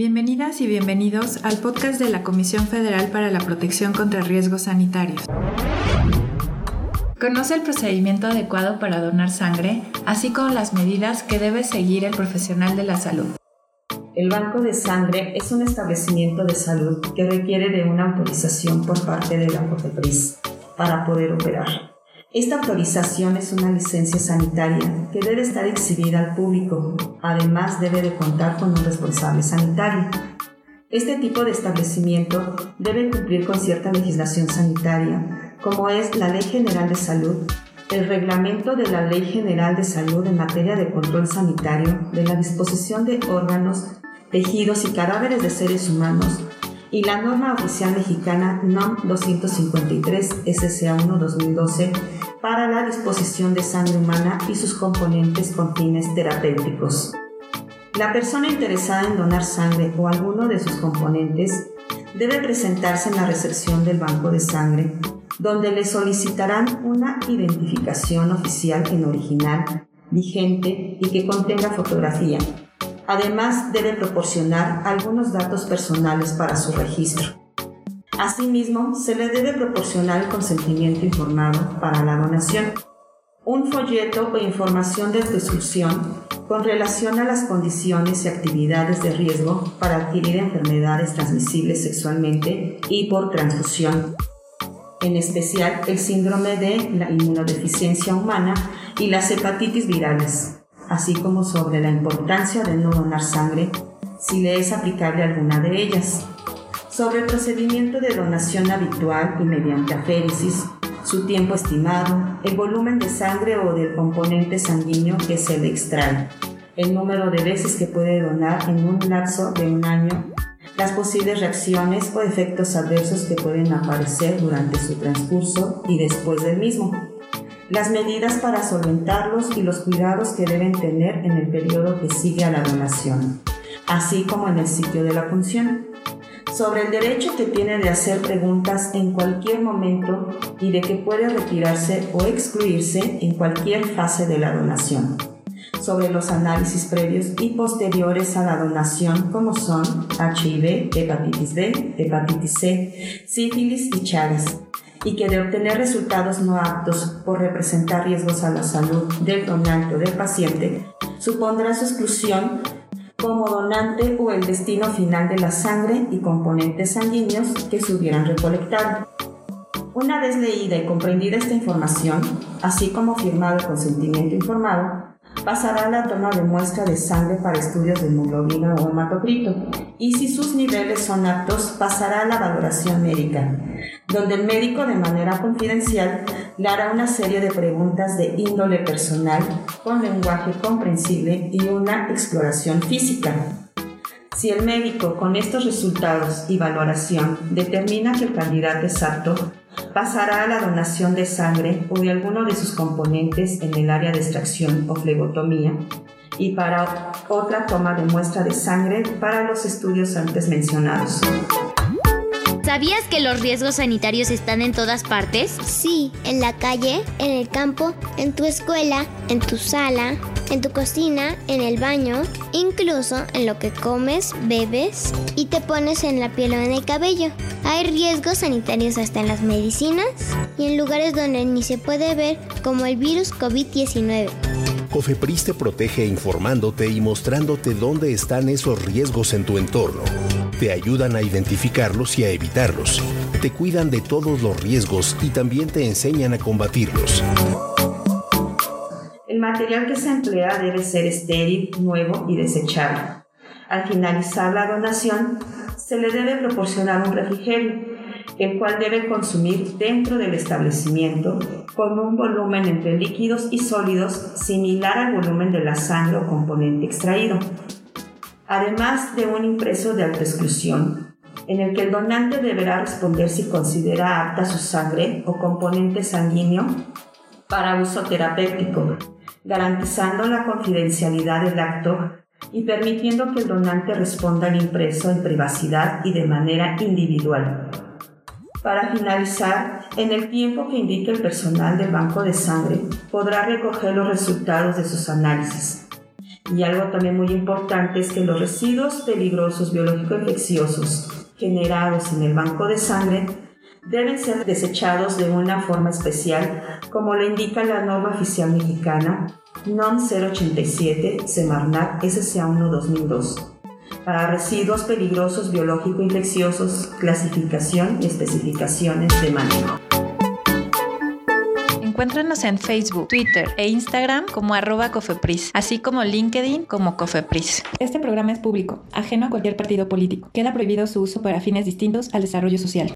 Bienvenidas y bienvenidos al podcast de la Comisión Federal para la Protección contra Riesgos Sanitarios. Conoce el procedimiento adecuado para donar sangre, así como las medidas que debe seguir el profesional de la salud. El banco de sangre es un establecimiento de salud que requiere de una autorización por parte de la COFEPRIS para poder operar. Esta autorización es una licencia sanitaria que debe estar exhibida al público. Además, debe de contar con un responsable sanitario. Este tipo de establecimiento debe cumplir con cierta legislación sanitaria, como es la Ley General de Salud, el reglamento de la Ley General de Salud en materia de control sanitario de la disposición de órganos, tejidos y cadáveres de seres humanos y la norma oficial mexicana NOM 253 SCA1 2012 para la disposición de sangre humana y sus componentes con fines terapéuticos. La persona interesada en donar sangre o alguno de sus componentes debe presentarse en la recepción del banco de sangre, donde le solicitarán una identificación oficial en original, vigente y que contenga fotografía, Además, debe proporcionar algunos datos personales para su registro. Asimismo, se le debe proporcionar el consentimiento informado para la donación, un folleto o información de descripción con relación a las condiciones y actividades de riesgo para adquirir enfermedades transmisibles sexualmente y por transfusión, en especial el síndrome de la inmunodeficiencia humana y las hepatitis virales así como sobre la importancia de no donar sangre si le es aplicable alguna de ellas, sobre el procedimiento de donación habitual y mediante aféresis, su tiempo estimado, el volumen de sangre o del componente sanguíneo que se le extrae, el número de veces que puede donar en un lapso de un año, las posibles reacciones o efectos adversos que pueden aparecer durante su transcurso y después del mismo las medidas para solventarlos y los cuidados que deben tener en el periodo que sigue a la donación, así como en el sitio de la función, sobre el derecho que tiene de hacer preguntas en cualquier momento y de que puede retirarse o excluirse en cualquier fase de la donación, sobre los análisis previos y posteriores a la donación como son HIV, hepatitis B, hepatitis C, sífilis y chagas y que de obtener resultados no aptos por representar riesgos a la salud del donante o del paciente, supondrá su exclusión como donante o el destino final de la sangre y componentes sanguíneos que se hubieran recolectado. Una vez leída y comprendida esta información, así como firmado consentimiento informado, pasará a la toma de muestra de sangre para estudios de hemoglobina o hematocrito y si sus niveles son aptos pasará a la valoración médica, donde el médico de manera confidencial le hará una serie de preguntas de índole personal con lenguaje comprensible y una exploración física. Si el médico con estos resultados y valoración determina que el candidato es apto, pasará a la donación de sangre o de alguno de sus componentes en el área de extracción o flebotomía y para otra toma de muestra de sangre para los estudios antes mencionados. ¿Sabías que los riesgos sanitarios están en todas partes? Sí, en la calle, en el campo, en tu escuela, en tu sala, en tu cocina, en el baño, incluso en lo que comes, bebes y te pones en la piel o en el cabello. Hay riesgos sanitarios hasta en las medicinas y en lugares donde ni se puede ver, como el virus COVID-19. Cofepris te protege informándote y mostrándote dónde están esos riesgos en tu entorno. Te ayudan a identificarlos y a evitarlos. Te cuidan de todos los riesgos y también te enseñan a combatirlos. Material que se emplea debe ser estéril, nuevo y desechable. Al finalizar la donación, se le debe proporcionar un refrigerio, el cual debe consumir dentro del establecimiento con un volumen entre líquidos y sólidos similar al volumen de la sangre o componente extraído, además de un impreso de autoexclusión, en el que el donante deberá responder si considera apta su sangre o componente sanguíneo para uso terapéutico, garantizando la confidencialidad del acto y permitiendo que el donante responda al impreso en privacidad y de manera individual. Para finalizar, en el tiempo que indique el personal del banco de sangre, podrá recoger los resultados de sus análisis. Y algo también muy importante es que los residuos peligrosos biológico-infecciosos generados en el banco de sangre deben ser desechados de una forma especial, como lo indica la norma oficial mexicana NOM 087 Semarnat SCA 1 2002 para residuos peligrosos biológico-infecciosos, clasificación y especificaciones de manejo. Encuéntranos en Facebook, Twitter e Instagram como arroba cofepris, así como LinkedIn como cofepris. Este programa es público, ajeno a cualquier partido político. Queda prohibido su uso para fines distintos al desarrollo social.